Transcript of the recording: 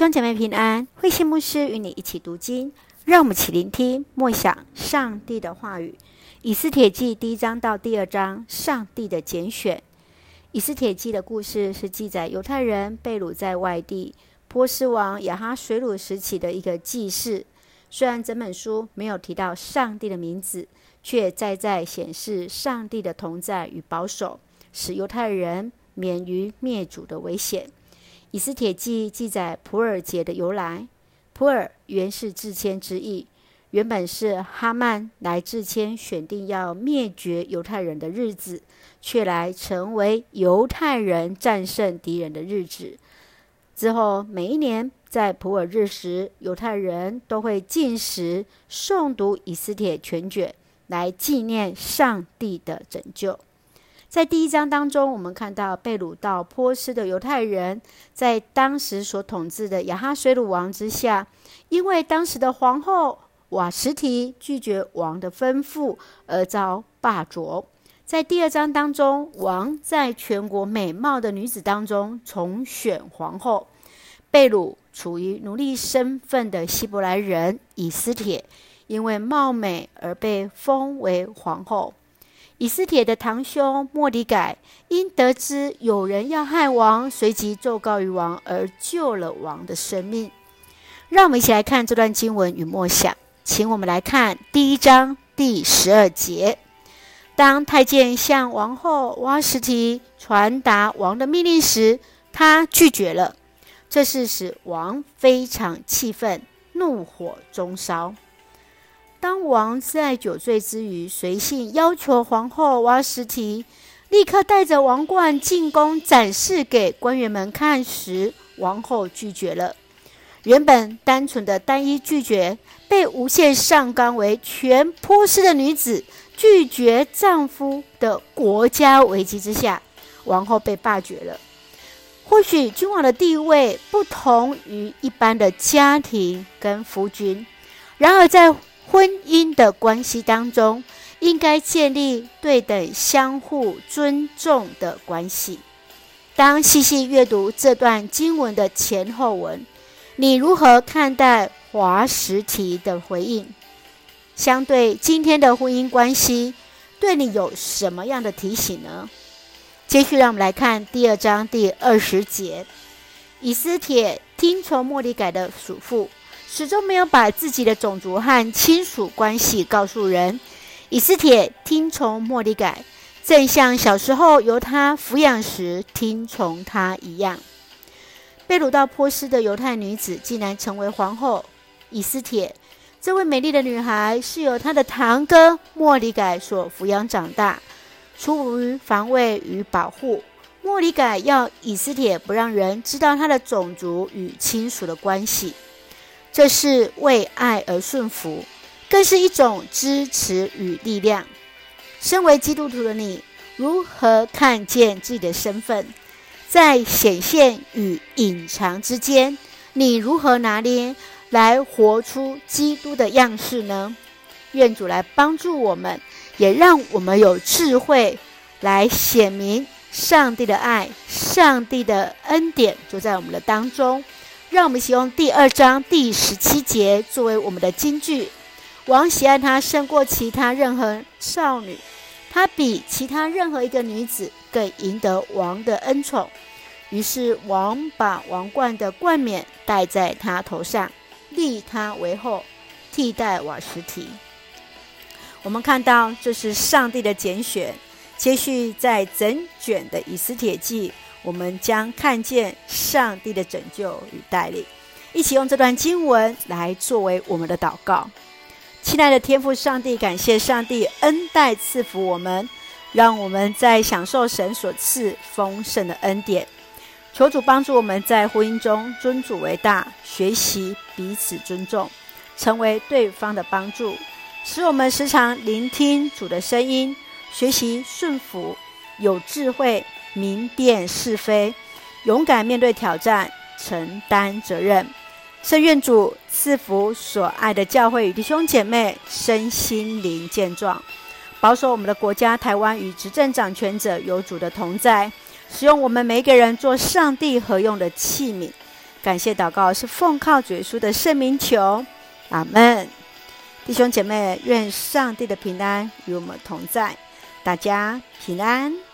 兄姐妹平安，慧馨牧师与你一起读经，让我们一起聆听默想上帝的话语。以斯帖记第一章到第二章，上帝的拣选。以斯帖记的故事是记载犹太人被掳在外地，波斯王亚哈水鲁时期的一个记事。虽然整本书没有提到上帝的名字，却再再显示上帝的同在与保守，使犹太人免于灭族的危险。以斯帖记记载普尔节的由来。普尔原是自谦之意，原本是哈曼来自谦选定要灭绝犹太人的日子，却来成为犹太人战胜敌人的日子。之后每一年在普尔日时，犹太人都会进食诵读以斯帖全卷，来纪念上帝的拯救。在第一章当中，我们看到被掳到波斯的犹太人，在当时所统治的亚哈水鲁王之下，因为当时的皇后瓦什提拒绝王的吩咐而遭罢黜。在第二章当中，王在全国美貌的女子当中重选皇后。被掳处于奴隶身份的希伯来人以斯帖，因为貌美而被封为皇后。以斯帖的堂兄莫底改因得知有人要害王，随即奏告于王，而救了王的生命。让我们一起来看这段经文与默想，请我们来看第一章第十二节。当太监向王后瓦实提传达王的命令时，他拒绝了，这是使王非常气愤，怒火中烧。当王在酒醉之余，随性要求皇后瓦实提立刻带着王冠进宫展示给官员们看时，王后拒绝了。原本单纯的单一拒绝，被无限上纲为全波斯的女子拒绝丈夫的国家危机之下，王后被罢绝了。或许君王的地位不同于一般的家庭跟夫君，然而在婚姻的关系当中，应该建立对等、相互尊重的关系。当细细阅读这段经文的前后文，你如何看待华实提的回应？相对今天的婚姻关系，对你有什么样的提醒呢？接续，让我们来看第二章第二十节：以斯帖听从莫里改的嘱咐。始终没有把自己的种族和亲属关系告诉人。以斯帖听从末底改，正像小时候由他抚养时听从他一样。被掳到波斯的犹太女子竟然成为皇后。以斯帖这位美丽的女孩是由她的堂哥末底改所抚养长大。出于防卫与保护，莫里改要以斯帖不让人知道她的种族与亲属的关系。这是为爱而顺服，更是一种支持与力量。身为基督徒的你，如何看见自己的身份？在显现与隐藏之间，你如何拿捏来活出基督的样式呢？愿主来帮助我们，也让我们有智慧来显明上帝的爱、上帝的恩典就在我们的当中。让我们使用第二章第十七节作为我们的金句。王喜爱她胜过其他任何少女，她比其他任何一个女子更赢得王的恩宠。于是王把王冠的冠冕戴在她头上，立她为后，替代瓦实提。我们看到这是上帝的拣选。接续在整卷的以斯帖记。我们将看见上帝的拯救与带领，一起用这段经文来作为我们的祷告。亲爱的天父上帝，感谢上帝恩待赐福我们，让我们在享受神所赐丰盛的恩典。求主帮助我们在婚姻中尊主为大，学习彼此尊重，成为对方的帮助，使我们时常聆听主的声音，学习顺服，有智慧。明辨是非，勇敢面对挑战，承担责任。圣愿主赐福所爱的教会与弟兄姐妹身心灵健壮，保守我们的国家台湾与执政掌权者有主的同在，使用我们每一个人做上帝合用的器皿，感谢祷告是奉靠主耶稣的圣名求，阿门。弟兄姐妹，愿上帝的平安与我们同在，大家平安。